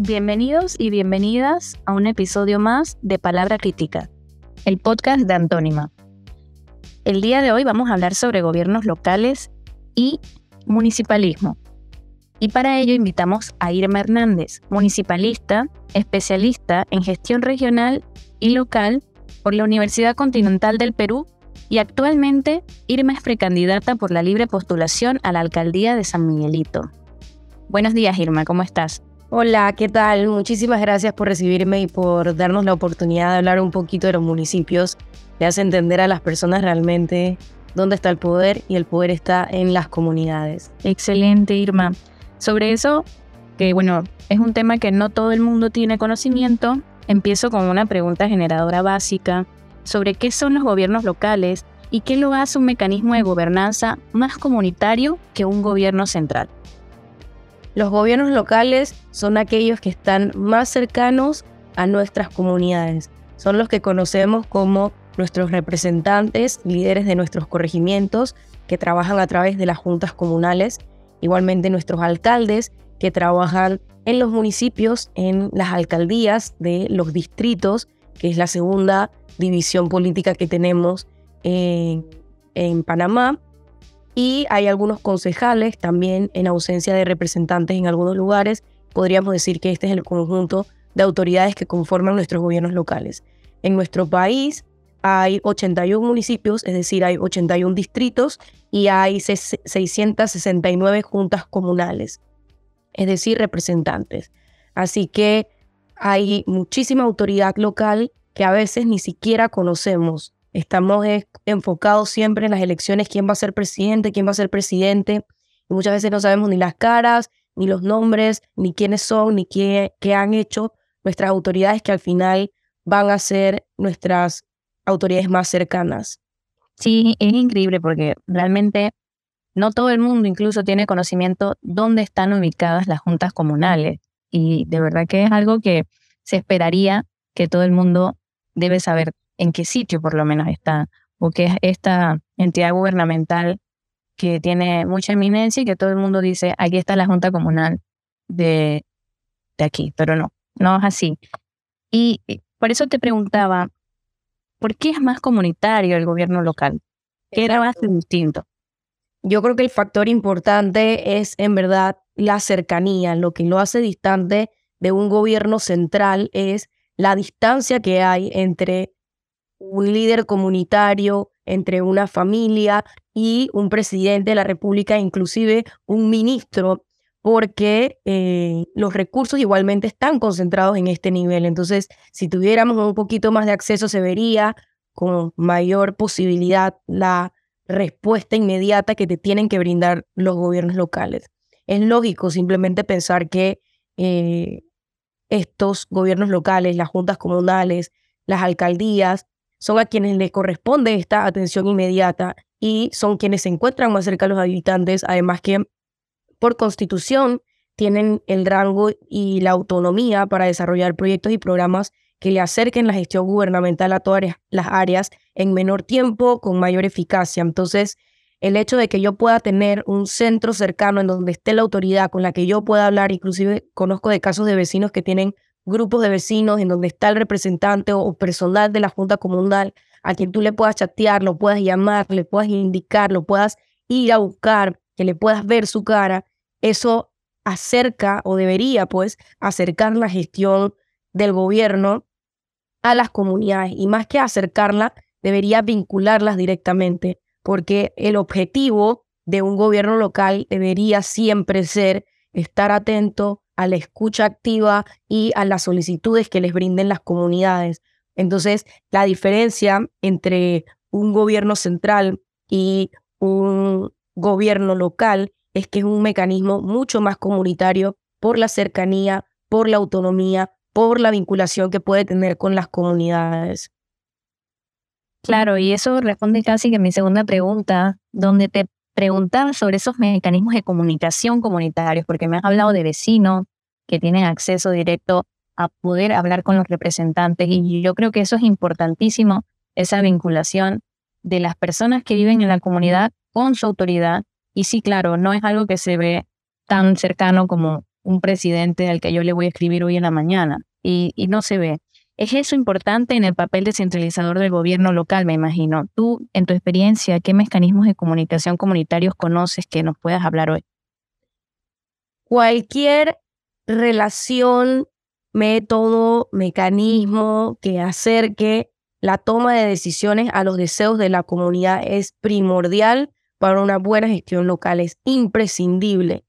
Bienvenidos y bienvenidas a un episodio más de Palabra Crítica, el podcast de Antónima. El día de hoy vamos a hablar sobre gobiernos locales y municipalismo. Y para ello invitamos a Irma Hernández, municipalista, especialista en gestión regional y local por la Universidad Continental del Perú y actualmente Irma es precandidata por la libre postulación a la alcaldía de San Miguelito. Buenos días Irma, ¿cómo estás? Hola, ¿qué tal? Muchísimas gracias por recibirme y por darnos la oportunidad de hablar un poquito de los municipios. Le hace entender a las personas realmente dónde está el poder y el poder está en las comunidades. Excelente, Irma. Sobre eso, que bueno, es un tema que no todo el mundo tiene conocimiento, empiezo con una pregunta generadora básica sobre qué son los gobiernos locales y qué lo hace un mecanismo de gobernanza más comunitario que un gobierno central. Los gobiernos locales son aquellos que están más cercanos a nuestras comunidades. Son los que conocemos como nuestros representantes, líderes de nuestros corregimientos, que trabajan a través de las juntas comunales. Igualmente nuestros alcaldes, que trabajan en los municipios, en las alcaldías de los distritos, que es la segunda división política que tenemos en, Panamá. Y hay algunos concejales también en ausencia de representantes en algunos lugares. Podríamos decir que este es el conjunto de autoridades que conforman nuestros gobiernos locales. En nuestro país hay 81 municipios, es decir, hay 81 distritos y hay 669 juntas comunales, es decir, representantes. Así que hay muchísima autoridad local que a veces ni siquiera conocemos. Estamos enfocados siempre en las elecciones, quién va a ser presidente, quién va a ser presidente. Y muchas veces no sabemos ni las caras, ni los nombres, ni quiénes son, ni qué, qué han hecho nuestras autoridades que al final van a ser nuestras autoridades más cercanas. Sí, es increíble porque realmente no todo el mundo incluso tiene conocimiento dónde están ubicadas las juntas comunales. Y de verdad que es algo que se esperaría que todo el mundo debe saber en qué sitio por lo menos está, o qué es esta entidad gubernamental que tiene mucha eminencia y que todo el mundo dice, aquí está la Junta Comunal de, de aquí, pero no, no es así. Y por eso te preguntaba, ¿por qué es más comunitario el gobierno local? ¿Qué era más distinto? Yo creo que el factor importante es en verdad la cercanía. Lo que lo hace distante de un gobierno central es la distancia que hay entre un líder comunitario, entre una familia y un presidente de la República, inclusive un ministro, porque eh, los recursos igualmente están concentrados en este nivel. Entonces, si tuviéramos un poquito más de acceso, se vería con mayor posibilidad la respuesta inmediata que te tienen que brindar los gobiernos locales. Es lógico simplemente pensar que eh, estos gobiernos locales, las juntas comunales, las alcaldías, son a quienes les corresponde esta atención inmediata y son quienes se encuentran más cerca de los habitantes, además que por constitución tienen el rango y la autonomía para desarrollar proyectos y programas que le acerquen la gestión gubernamental a todas las áreas en menor tiempo, con mayor eficacia. Entonces, el hecho de que yo pueda tener un centro cercano en donde esté la autoridad con la que yo pueda hablar, inclusive conozco de casos de vecinos que tienen grupos de vecinos en donde está el representante o personal de la Junta Comunal a quien tú le puedas chatear, lo puedas llamar, le puedas indicar, lo puedas ir a buscar, que le puedas ver su cara, eso acerca o debería pues acercar la gestión del gobierno a las comunidades y más que acercarla, debería vincularlas directamente porque el objetivo de un gobierno local debería siempre ser estar atento a la escucha activa y a las solicitudes que les brinden las comunidades. Entonces, la diferencia entre un gobierno central y un gobierno local es que es un mecanismo mucho más comunitario por la cercanía, por la autonomía, por la vinculación que puede tener con las comunidades. Claro, y eso responde casi que a mi segunda pregunta, donde te preguntaba sobre esos mecanismos de comunicación comunitarios, porque me has hablado de vecinos que tienen acceso directo a poder hablar con los representantes y yo creo que eso es importantísimo, esa vinculación de las personas que viven en la comunidad con su autoridad. Y sí, claro, no es algo que se ve tan cercano como un presidente al que yo le voy a escribir hoy en la mañana y, y no se ve. ¿Es eso importante en el papel descentralizador del gobierno local, me imagino? Tú, en tu experiencia, ¿qué mecanismos de comunicación comunitarios conoces que nos puedas hablar hoy? Cualquier relación, método, mecanismo que acerque la toma de decisiones a los deseos de la comunidad es primordial para una buena gestión local, es imprescindible.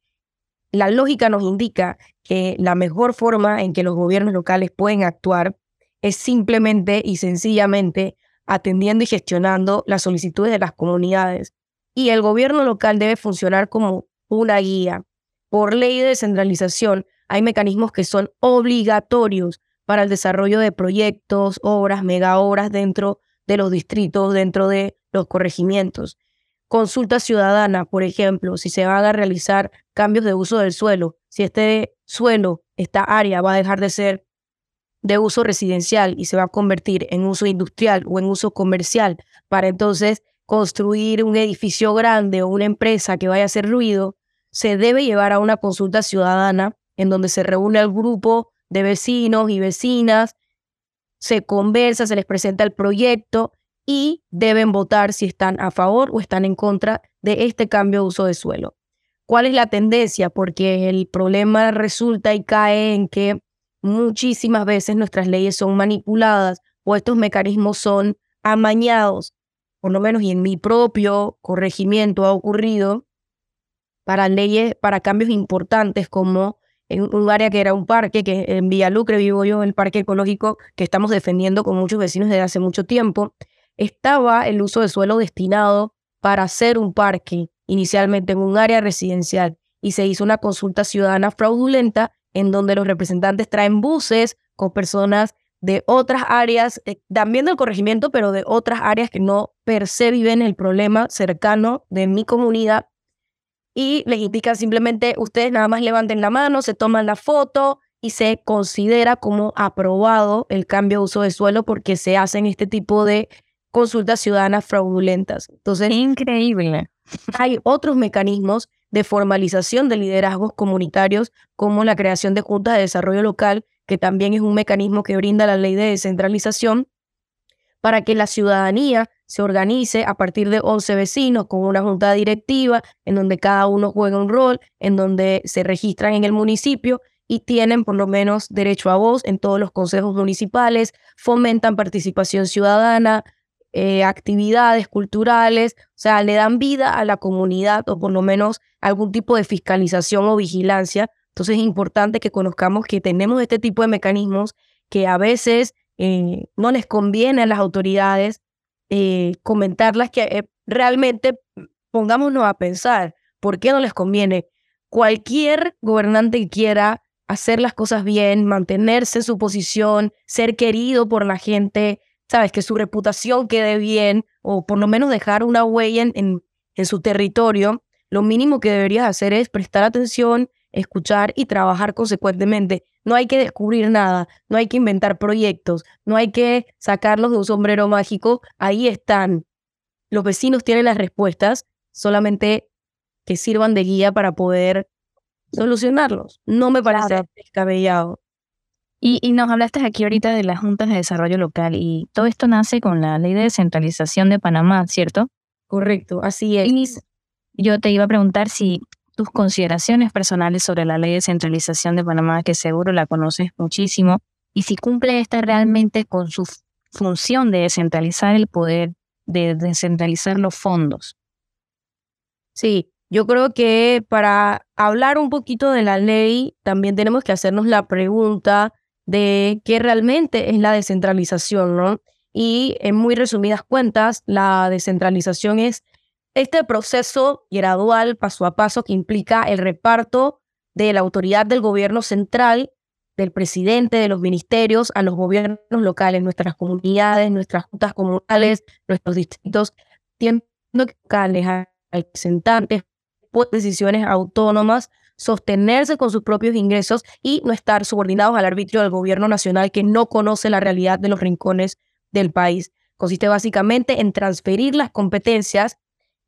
La lógica nos indica que la mejor forma en que los gobiernos locales pueden actuar es simplemente y sencillamente atendiendo y gestionando las solicitudes de las comunidades. Y el gobierno local debe funcionar como una guía. Por ley de descentralización, hay mecanismos que son obligatorios para el desarrollo de proyectos, obras, mega obras dentro de los distritos, dentro de los corregimientos. Consulta ciudadana, por ejemplo, si se van a realizar cambios de uso del suelo, si este suelo, esta área va a dejar de ser de uso residencial y se va a convertir en uso industrial o en uso comercial para entonces construir un edificio grande o una empresa que vaya a hacer ruido, se debe llevar a una consulta ciudadana en donde se reúne el grupo de vecinos y vecinas, se conversa, se les presenta el proyecto y deben votar si están a favor o están en contra de este cambio de uso de suelo. ¿Cuál es la tendencia? Porque el problema resulta y cae en que muchísimas veces nuestras leyes son manipuladas o estos mecanismos son amañados, por lo menos y en mi propio corregimiento ha ocurrido para leyes, para cambios importantes como en un área que era un parque, que en Villalucre vivo yo, el parque ecológico que estamos defendiendo con muchos vecinos desde hace mucho tiempo, estaba el uso de suelo destinado para hacer un parque inicialmente en un área residencial y se hizo una consulta ciudadana fraudulenta en donde los representantes traen buses con personas de otras áreas, eh, también del corregimiento, pero de otras áreas que no per se viven el problema cercano de mi comunidad. Y les indican simplemente ustedes nada más levanten la mano, se toman la foto y se considera como aprobado el cambio de uso de suelo porque se hacen este tipo de consultas ciudadanas fraudulentas. Entonces, increíble. Hay otros mecanismos de formalización de liderazgos comunitarios como la creación de juntas de desarrollo local, que también es un mecanismo que brinda la ley de descentralización para que la ciudadanía se organice a partir de 11 vecinos con una junta directiva en donde cada uno juega un rol, en donde se registran en el municipio y tienen por lo menos derecho a voz en todos los consejos municipales, fomentan participación ciudadana, eh, actividades culturales, o sea, le dan vida a la comunidad o por lo menos algún tipo de fiscalización o vigilancia. Entonces es importante que conozcamos que tenemos este tipo de mecanismos que a veces eh, no les conviene a las autoridades eh, comentarlas que eh, realmente pongámonos a pensar, ¿por qué no les conviene? Cualquier gobernante que quiera hacer las cosas bien, mantenerse en su posición, ser querido por la gente, sabes, que su reputación quede bien o por lo menos dejar una huella en, en su territorio, lo mínimo que deberías hacer es prestar atención, escuchar y trabajar consecuentemente. No hay que descubrir nada, no hay que inventar proyectos, no hay que sacarlos de un sombrero mágico. Ahí están. Los vecinos tienen las respuestas, solamente que sirvan de guía para poder solucionarlos. No me parece descabellado. Y, y, nos hablaste aquí ahorita de las juntas de desarrollo local y todo esto nace con la ley de descentralización de Panamá, ¿cierto? Correcto, así es. yo te iba a preguntar si tus consideraciones personales sobre la ley de centralización de Panamá, que seguro la conoces muchísimo, y si cumple esta realmente con su función de descentralizar el poder, de descentralizar los fondos. Sí, yo creo que para hablar un poquito de la ley, también tenemos que hacernos la pregunta de qué realmente es la descentralización, ¿no? Y en muy resumidas cuentas, la descentralización es este proceso gradual, paso a paso, que implica el reparto de la autoridad del gobierno central, del presidente, de los ministerios, a los gobiernos locales, nuestras comunidades, nuestras juntas comunales, nuestros distritos, tienen locales, representantes, decisiones autónomas, sostenerse con sus propios ingresos y no estar subordinados al arbitrio del gobierno nacional que no conoce la realidad de los rincones del país. Consiste básicamente en transferir las competencias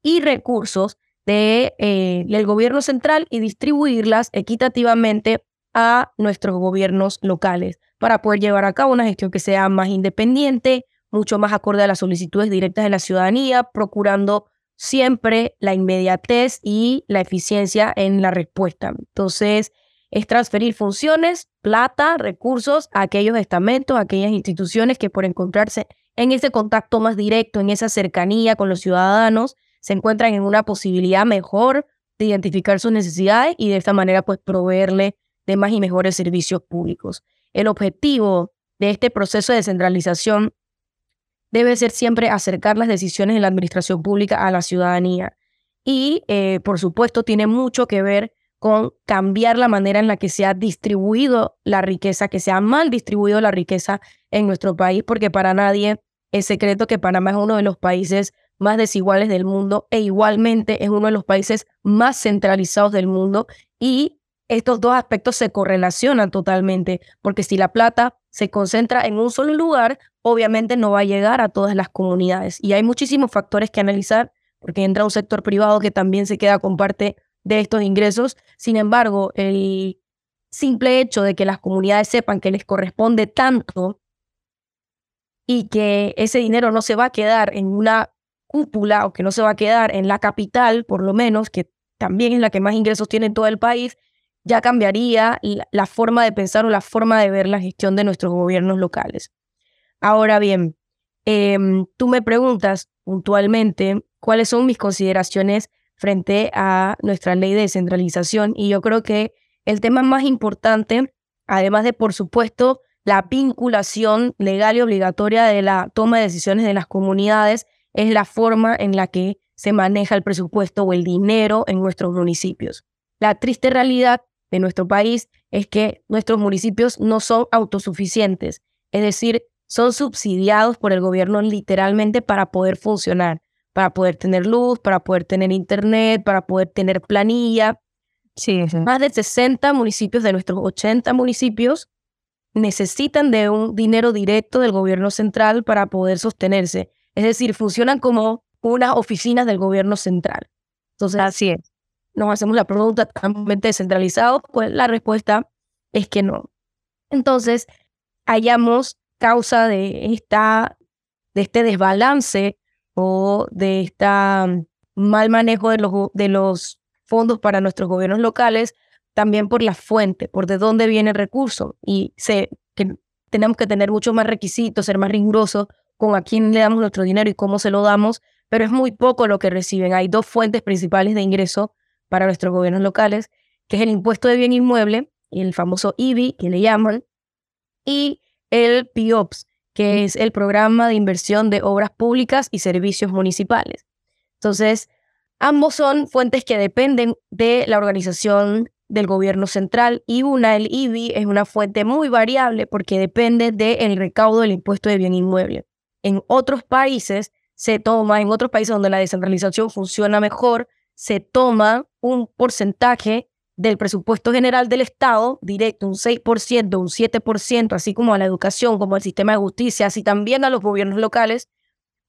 y recursos de, eh, del gobierno central y distribuirlas equitativamente a nuestros gobiernos locales para poder llevar a cabo una gestión que sea más independiente, mucho más acorde a las solicitudes directas de la ciudadanía, procurando siempre la inmediatez y la eficiencia en la respuesta. Entonces, es transferir funciones, plata, recursos a aquellos estamentos, a aquellas instituciones que por encontrarse en ese contacto más directo, en esa cercanía con los ciudadanos, se encuentran en una posibilidad mejor de identificar sus necesidades y de esta manera pues proveerle de más y mejores servicios públicos. El objetivo de este proceso de descentralización debe ser siempre acercar las decisiones de la administración pública a la ciudadanía. Y, eh, por supuesto, tiene mucho que ver con cambiar la manera en la que se ha distribuido la riqueza, que se ha mal distribuido la riqueza en nuestro país, porque para nadie es secreto que Panamá es uno de los países más desiguales del mundo e igualmente es uno de los países más centralizados del mundo y estos dos aspectos se correlacionan totalmente, porque si la plata se concentra en un solo lugar, obviamente no va a llegar a todas las comunidades. Y hay muchísimos factores que analizar, porque entra un sector privado que también se queda con parte de estos ingresos. Sin embargo, el simple hecho de que las comunidades sepan que les corresponde tanto y que ese dinero no se va a quedar en una cúpula o que no se va a quedar en la capital, por lo menos, que también es la que más ingresos tiene en todo el país, ya cambiaría la forma de pensar o la forma de ver la gestión de nuestros gobiernos locales. Ahora bien, em, tú me preguntas puntualmente cuáles son mis consideraciones frente a nuestra ley de descentralización y yo creo que el tema más importante, además de, por supuesto, la vinculación legal y obligatoria de la toma de decisiones de las comunidades, es la forma en la que se maneja el presupuesto o el dinero en nuestros municipios. La triste realidad de nuestro país es que nuestros municipios no son autosuficientes, es decir, son subsidiados por el gobierno literalmente para poder funcionar, para poder tener luz, para poder tener internet, para poder tener planilla. Sí, Más de 60 municipios de nuestros 80 municipios necesitan de un dinero directo del gobierno central para poder sostenerse. Es decir, funcionan como unas oficinas del gobierno central. Entonces, así es. Nos hacemos la pregunta, ¿totalmente descentralizado? Pues la respuesta es que no. Entonces, hallamos causa de, esta, de este desbalance o de este mal manejo de los, de los fondos para nuestros gobiernos locales, también por la fuente, por de dónde viene el recurso. Y sé que tenemos que tener muchos más requisitos, ser más rigurosos con a quién le damos nuestro dinero y cómo se lo damos, pero es muy poco lo que reciben. Hay dos fuentes principales de ingreso para nuestros gobiernos locales, que es el impuesto de bien inmueble, el famoso IBI, que le llaman, y el PIOPS, que es el programa de inversión de obras públicas y servicios municipales. Entonces, ambos son fuentes que dependen de la organización del gobierno central y una, el IBI, es una fuente muy variable porque depende del recaudo del impuesto de bien inmueble. En otros países se toma, en otros países donde la descentralización funciona mejor, se toma un porcentaje del presupuesto general del Estado, directo, un 6%, un 7%, así como a la educación, como al sistema de justicia, así también a los gobiernos locales,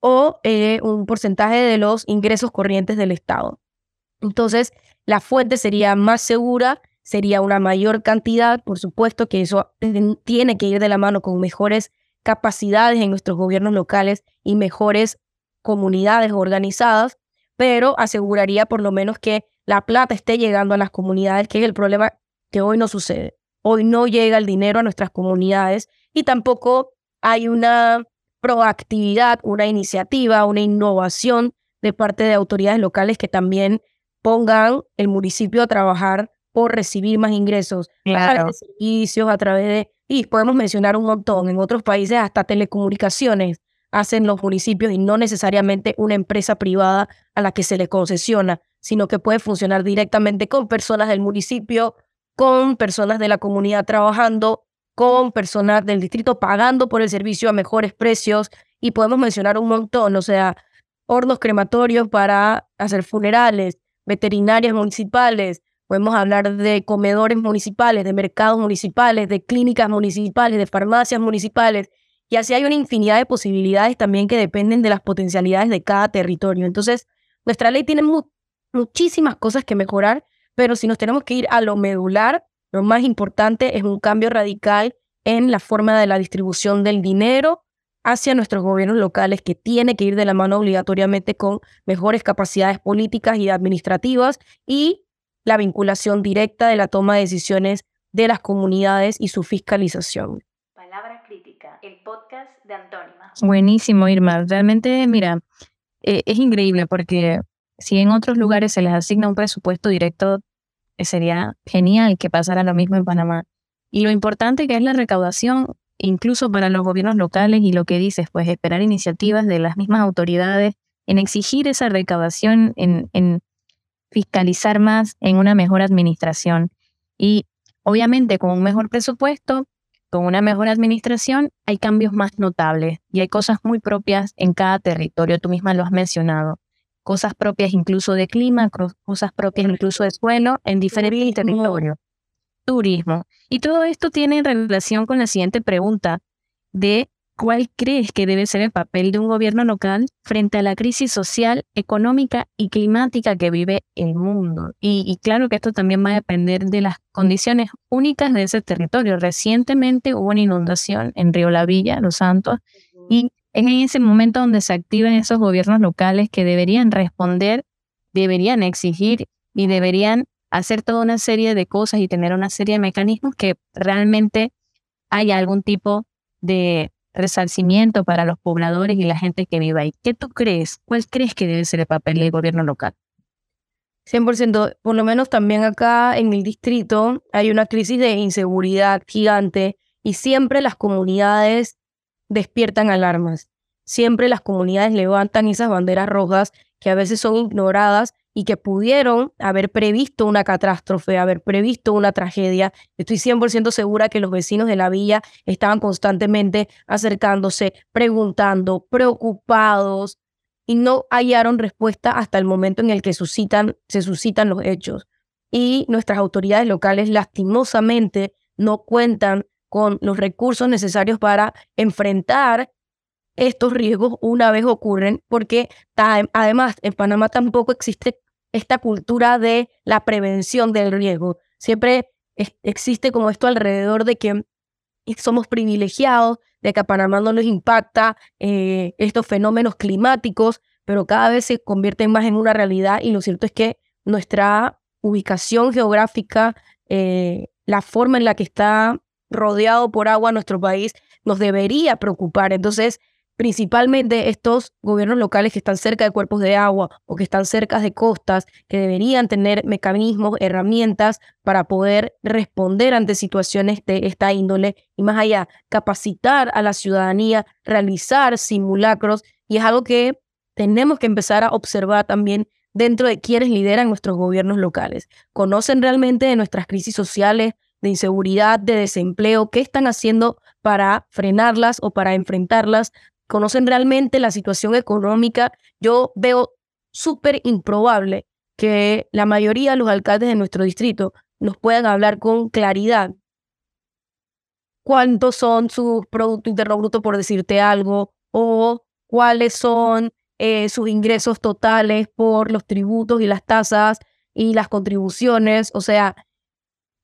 o eh, un porcentaje de los ingresos corrientes del Estado. Entonces, la fuente sería más segura, sería una mayor cantidad, por supuesto que eso tiene que ir de la mano con mejores capacidades en nuestros gobiernos locales y mejores comunidades organizadas, pero aseguraría por lo menos que la plata esté llegando a las comunidades, que es el problema que hoy no sucede. Hoy no llega el dinero a nuestras comunidades y tampoco hay una proactividad, una iniciativa, una innovación de parte de autoridades locales que también pongan el municipio a trabajar por recibir más ingresos a de servicios, a través de, y podemos mencionar un montón, en otros países hasta telecomunicaciones hacen los municipios y no necesariamente una empresa privada a la que se le concesiona sino que puede funcionar directamente con personas del municipio, con personas de la comunidad trabajando, con personas del distrito pagando por el servicio a mejores precios y podemos mencionar un montón, o sea, hornos crematorios para hacer funerales, veterinarias municipales, podemos hablar de comedores municipales, de mercados municipales, de clínicas municipales, de farmacias municipales, y así hay una infinidad de posibilidades también que dependen de las potencialidades de cada territorio. Entonces, nuestra ley tiene muchísimas cosas que mejorar, pero si nos tenemos que ir a lo medular, lo más importante es un cambio radical en la forma de la distribución del dinero hacia nuestros gobiernos locales que tiene que ir de la mano obligatoriamente con mejores capacidades políticas y administrativas y la vinculación directa de la toma de decisiones de las comunidades y su fiscalización. El podcast de Antónima. Buenísimo, Irma. Realmente, mira, eh, es increíble porque si en otros lugares se les asigna un presupuesto directo, eh, sería genial que pasara lo mismo en Panamá. Y lo importante que es la recaudación, incluso para los gobiernos locales, y lo que dices, pues esperar iniciativas de las mismas autoridades en exigir esa recaudación, en, en fiscalizar más, en una mejor administración. Y obviamente con un mejor presupuesto, con una mejor administración, hay cambios más notables y hay cosas muy propias en cada territorio. Tú misma lo has mencionado cosas propias incluso de clima, cosas propias incluso de suelo en diferentes territorios. Turismo. Y todo esto tiene relación con la siguiente pregunta de cuál crees que debe ser el papel de un gobierno local frente a la crisis social, económica y climática que vive el mundo. Y, y claro que esto también va a depender de las condiciones únicas de ese territorio. Recientemente hubo una inundación en Río La Villa, Los Santos, y es en ese momento donde se activan esos gobiernos locales que deberían responder, deberían exigir y deberían hacer toda una serie de cosas y tener una serie de mecanismos que realmente haya algún tipo de resarcimiento para los pobladores y la gente que vive ahí. ¿Qué tú crees? ¿Cuál crees que debe ser el papel del gobierno local? 100%, por lo menos también acá en el distrito hay una crisis de inseguridad gigante y siempre las comunidades despiertan alarmas. Siempre las comunidades levantan esas banderas rojas que a veces son ignoradas y que pudieron haber previsto una catástrofe, haber previsto una tragedia. Estoy 100% segura que los vecinos de la villa estaban constantemente acercándose, preguntando, preocupados y no hallaron respuesta hasta el momento en el que suscitan, se suscitan los hechos. Y nuestras autoridades locales lastimosamente no cuentan con los recursos necesarios para enfrentar estos riesgos una vez ocurren, porque además en Panamá tampoco existe esta cultura de la prevención del riesgo. Siempre existe como esto alrededor de que somos privilegiados, de que a Panamá no nos impacta eh, estos fenómenos climáticos, pero cada vez se convierten más en una realidad y lo cierto es que nuestra ubicación geográfica, eh, la forma en la que está rodeado por agua nuestro país nos debería preocupar. Entonces, principalmente estos gobiernos locales que están cerca de cuerpos de agua o que están cerca de costas, que deberían tener mecanismos, herramientas para poder responder ante situaciones de esta índole y más allá, capacitar a la ciudadanía, realizar simulacros. Y es algo que tenemos que empezar a observar también dentro de quienes lideran nuestros gobiernos locales. ¿Conocen realmente de nuestras crisis sociales, de inseguridad, de desempleo, qué están haciendo para frenarlas o para enfrentarlas, conocen realmente la situación económica. Yo veo súper improbable que la mayoría de los alcaldes de nuestro distrito nos puedan hablar con claridad cuántos son sus Producto Interno Bruto, por decirte algo, o cuáles son eh, sus ingresos totales por los tributos y las tasas y las contribuciones. O sea,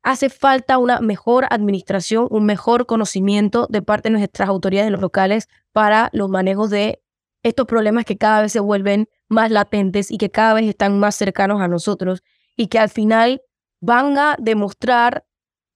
hace falta una mejor administración, un mejor conocimiento de parte de nuestras autoridades locales para los manejos de estos problemas que cada vez se vuelven más latentes y que cada vez están más cercanos a nosotros y que al final van a demostrar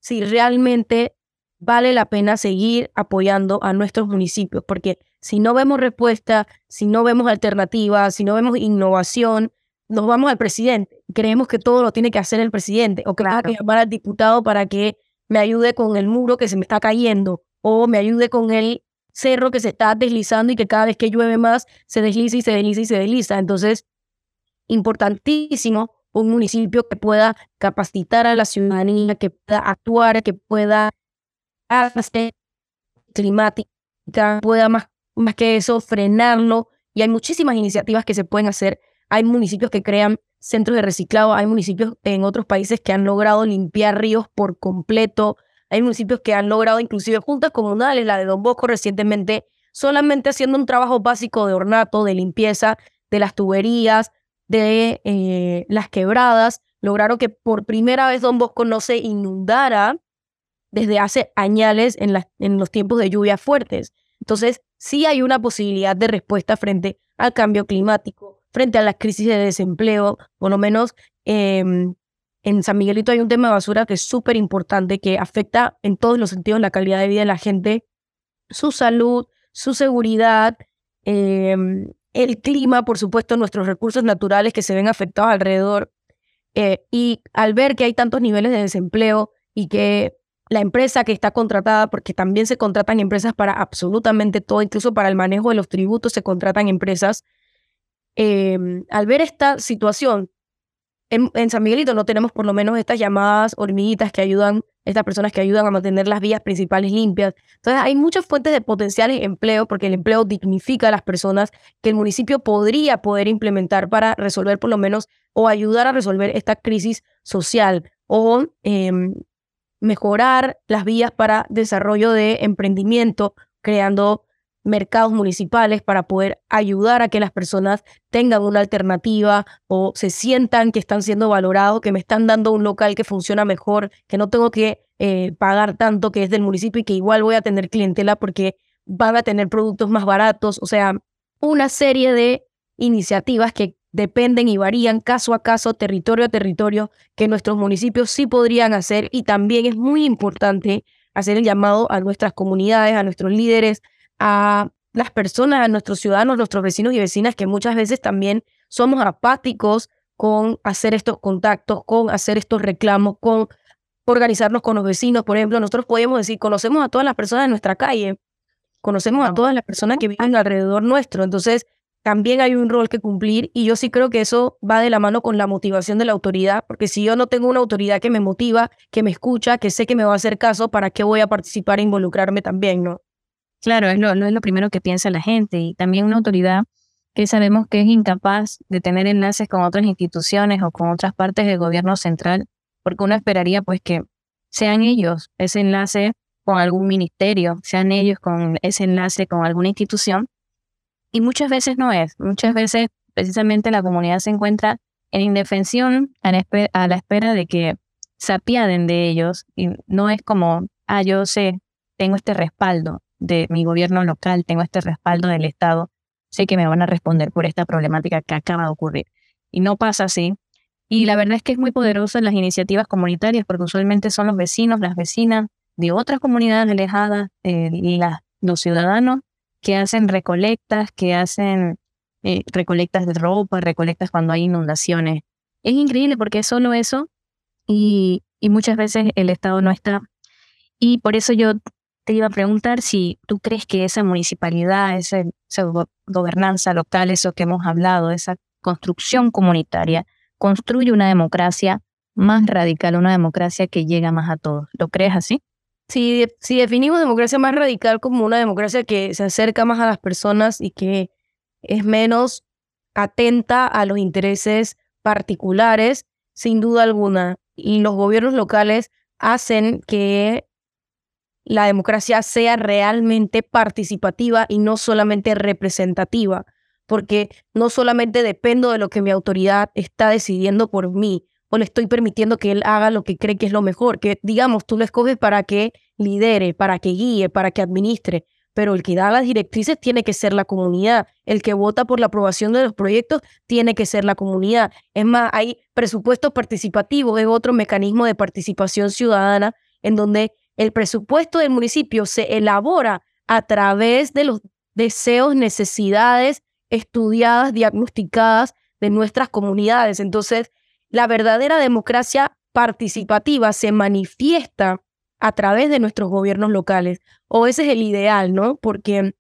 si realmente vale la pena seguir apoyando a nuestros municipios, porque si no vemos respuesta, si no vemos alternativas, si no vemos innovación, nos vamos al presidente. Creemos que todo lo tiene que hacer el presidente o que claro. que llamar al diputado para que me ayude con el muro que se me está cayendo o me ayude con el cerro que se está deslizando y que cada vez que llueve más se desliza y se desliza y se desliza. Entonces, importantísimo un municipio que pueda capacitar a la ciudadanía, que pueda actuar, que pueda hacer climática, pueda más, más que eso frenarlo. Y hay muchísimas iniciativas que se pueden hacer hay municipios que crean centros de reciclado, hay municipios en otros países que han logrado limpiar ríos por completo, hay municipios que han logrado inclusive juntas comunales, la de Don Bosco recientemente, solamente haciendo un trabajo básico de ornato, de limpieza de las tuberías, de eh, las quebradas, lograron que por primera vez Don Bosco no se inundara desde hace años en, en los tiempos de lluvias fuertes. Entonces, sí hay una posibilidad de respuesta frente al cambio climático, frente a las crisis de desempleo, por lo menos em, en San Miguelito hay un tema de basura que es súper importante, que afecta en todos los sentidos la calidad de vida de la gente, su salud, su seguridad, em, el clima, por supuesto, nuestros recursos naturales que se ven afectados alrededor. Eh, y al ver que hay tantos niveles de desempleo y que la empresa que está contratada, porque también se contratan empresas para absolutamente todo, incluso para el manejo de los tributos se contratan empresas, em, al ver esta situación, en, San Miguelito no tenemos por lo menos estas llamadas hormiguitas que ayudan, estas personas que ayudan a mantener las vías principales limpias. Entonces hay muchas fuentes de potenciales empleo, porque el empleo dignifica a las personas que el municipio podría poder implementar para resolver por lo menos o ayudar a resolver esta crisis social o em, mejorar las vías para desarrollo de emprendimiento, creando mercados municipales para poder ayudar a que las personas tengan una alternativa o se sientan que están siendo valorados, que me están dando un local que funciona mejor, que no tengo que eh, pagar tanto que es del municipio y que igual voy a tener clientela porque van a tener productos más baratos, o sea, una serie de iniciativas que dependen y varían caso a caso, territorio a territorio, que nuestros municipios sí podrían hacer. Y también es muy importante hacer el llamado a nuestras comunidades, a nuestros líderes, a las personas, a nuestros ciudadanos, nuestros vecinos y vecinas, que muchas veces también somos apáticos con hacer estos contactos, con hacer estos reclamos, con organizarnos con los vecinos. Por ejemplo, nosotros podemos decir, conocemos a todas las personas de nuestra calle, conocemos a todas las personas que viven alrededor nuestro. Entonces, también hay un rol que cumplir y yo sí creo que eso va de la mano con la motivación de la autoridad, porque si yo no tengo una autoridad que me motiva, que me escucha, que sé que me va a hacer caso, ¿para qué voy a participar e involucrarme también, no? Claro, es lo, es lo primero que piensa la gente y también una autoridad que sabemos que es incapaz de tener enlaces con otras instituciones o con otras partes del gobierno central, porque uno esperaría pues que sean ellos ese enlace con algún ministerio, sean ellos con ese enlace con alguna institución, y muchas veces no es, muchas veces precisamente la comunidad se encuentra en indefensión a la espera de que se apiaden de ellos y no es como, ah, yo sé, tengo este respaldo, de mi gobierno local, tengo este respaldo del Estado, sé que me van a responder por esta problemática que acaba de ocurrir. Y no pasa así. Y la verdad es que es muy poderosa las iniciativas comunitarias, porque usualmente son los vecinos, las vecinas de otras comunidades alejadas, eh, los ciudadanos que hacen recolectas, que hacen eh, recolectas de ropa, recolectas cuando hay inundaciones. Es increíble porque es solo eso y muchas veces el Estado no está. Y por eso yo te iba a preguntar si tú crees que esa municipalidad, esa, gobernanza local, eso que hemos hablado, esa construcción comunitaria, construye una democracia más radical, una democracia que llega más a todos. ¿Lo crees así? Si, si definimos democracia más radical como una democracia que se acerca más a las personas y que es menos atenta a los intereses particulares, sin duda alguna. Y los gobiernos locales hacen que la democracia sea realmente participativa y no solamente representativa, porque no solamente dependo de lo que mi autoridad está decidiendo por mí o le estoy permitiendo que él haga lo que cree que es lo mejor, que digamos, tú lo escoges para que lidere, para que guíe, para que administre, pero el que da las directrices tiene que ser la comunidad, el que vota por la aprobación de los proyectos tiene que ser la comunidad. Es más, hay presupuestos participativos, es otro mecanismo de participación ciudadana en donde el presupuesto del municipio se elabora a través de los deseos, necesidades estudiadas, diagnosticadas de nuestras comunidades. Entonces, la verdadera democracia participativa se manifiesta a través de nuestros gobiernos locales. O ese es el ideal, ¿no? Porque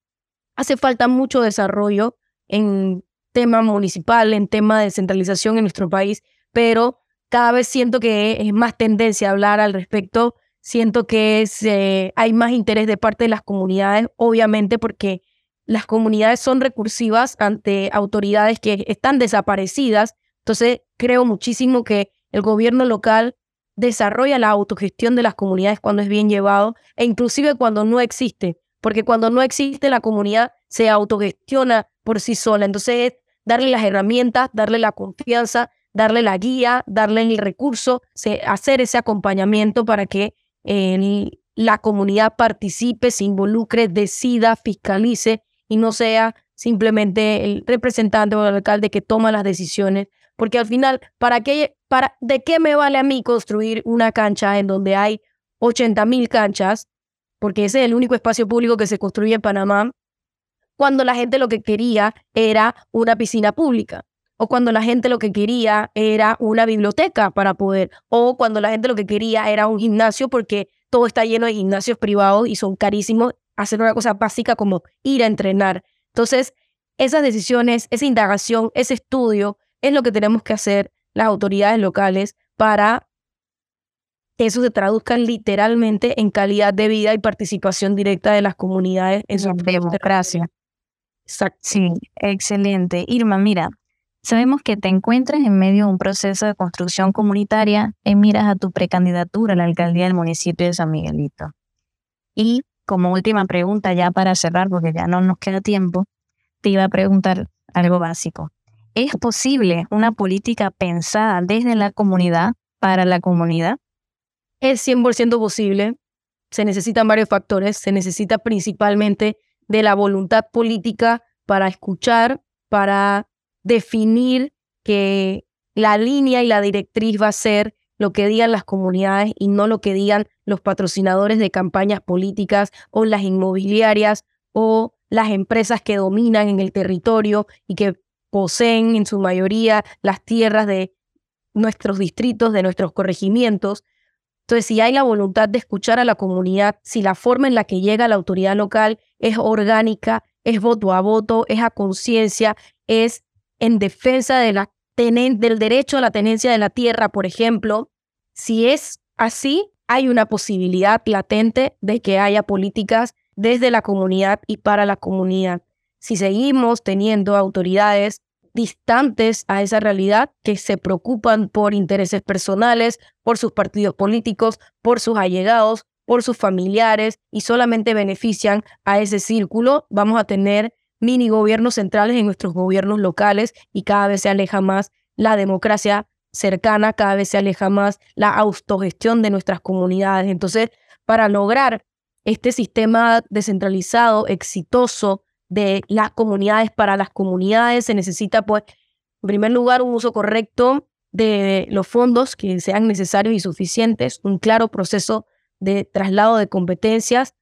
hace falta mucho desarrollo en tema municipal, en tema de descentralización en nuestro país, pero cada vez siento que es más tendencia a hablar al respecto Siento que hay más interés de parte de las comunidades, obviamente porque las comunidades son recursivas ante autoridades que están desaparecidas. Entonces, creo muchísimo que el gobierno local desarrolla la autogestión de las comunidades cuando es bien llevado e inclusive cuando no existe, porque cuando no existe la comunidad se autogestiona por sí sola. Entonces, darle las herramientas, darle la confianza, darle la guía, darle el recurso, hacer ese acompañamiento para que la comunidad participe, se involucre, decida, fiscalice y no sea simplemente el representante o el alcalde que toma las decisiones. Porque al final, ¿para qué, para, ¿de qué me vale a mí construir una cancha en donde hay 80 mil canchas? Porque ese es el único espacio público que se construye en Panamá. Cuando la gente lo que quería era una piscina pública o cuando la gente lo que quería era una biblioteca para poder, o cuando la gente lo que quería era un gimnasio porque todo está lleno de gimnasios privados y son carísimos, hacer una cosa básica como ir a entrenar. Entonces, esas decisiones, esa indagación, ese estudio es lo que tenemos que hacer las autoridades locales para que eso se traduzca literalmente en calidad de vida y participación directa de las comunidades en su democracia. Exacto. Sí, excelente. Irma, mira, Sabemos que te encuentras en medio de un proceso de construcción comunitaria en miras a tu precandidatura a la alcaldía del municipio de San Miguelito. Y como última pregunta, ya para cerrar, porque ya no nos queda tiempo, te iba a preguntar algo básico. ¿Es posible una política pensada desde la comunidad para la comunidad? Es 100% posible. Se necesitan varios factores. Se necesita principalmente de la voluntad política para escuchar, para definir que la línea y la directriz va a ser lo que digan las comunidades y no lo que digan los patrocinadores de campañas políticas o las inmobiliarias o las empresas que dominan en el territorio y que poseen en su mayoría las tierras de nuestros distritos, de nuestros corregimientos. Entonces, si hay la voluntad de escuchar a la comunidad, si la forma en la que llega la autoridad local es orgánica, es voto a voto, es a conciencia, es en defensa del derecho a la tenencia de la tierra, por ejemplo, si es así, hay una posibilidad latente de que haya políticas desde la comunidad y para la comunidad. Si seguimos teniendo autoridades distantes a esa realidad, que se preocupan por intereses personales, por sus partidos políticos, por sus allegados, por sus familiares y solamente benefician a ese círculo, vamos a tener mini gobiernos centrales en nuestros gobiernos locales y cada vez se aleja más la democracia cercana, cada vez se aleja más la autogestión de nuestras comunidades. Entonces, para lograr este sistema descentralizado, exitoso de las comunidades para las comunidades, se necesita, pues, en primer lugar, un uso correcto de los fondos que sean necesarios y suficientes, un claro proceso de traslado de competencias,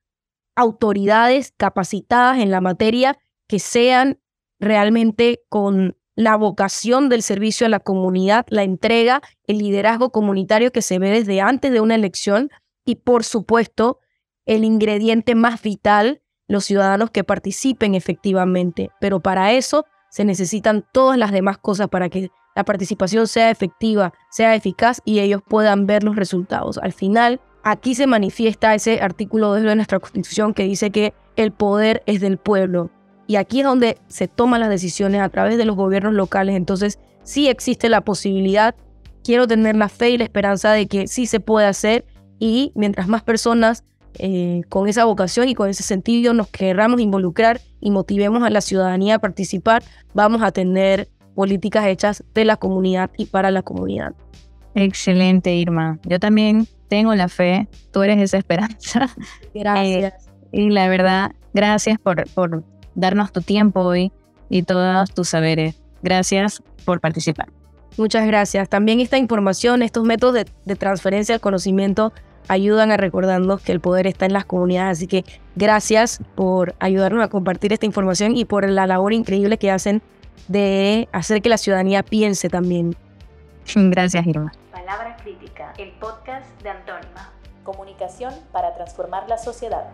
autoridades capacitadas en la materia que sean realmente con la vocación del servicio a la comunidad, la entrega, el liderazgo comunitario que se ve desde antes de una elección y, por supuesto, el ingrediente más vital, los ciudadanos que participen efectivamente. Pero para eso se necesitan todas las demás cosas para que la participación sea efectiva, sea eficaz y ellos puedan ver los resultados. Al final, aquí se manifiesta ese artículo de nuestra Constitución que dice que el poder es del pueblo y aquí es donde se toman las decisiones a través de los gobiernos locales. Entonces, sí existe la posibilidad. Quiero tener la fe y la esperanza de que sí se puede hacer y mientras más personas eh, con esa vocación y con ese sentido nos querramos involucrar y motivemos a la ciudadanía a participar, vamos a tener políticas hechas de la comunidad y para la comunidad. Excelente, Irma. Yo también tengo la fe, tú eres esa esperanza. Gracias. Eh, y la verdad, gracias por, por darnos tu tiempo hoy y todos tus saberes. Gracias por participar. Muchas gracias. También esta información, estos métodos de, transferencia del conocimiento ayudan a recordarnos que el poder está en las comunidades. Así que gracias por ayudarnos a compartir esta información y por la labor increíble que hacen de hacer que la ciudadanía piense también. Gracias, Irma. Palabra crítica, el podcast de Antónima. Comunicación para transformar la sociedad.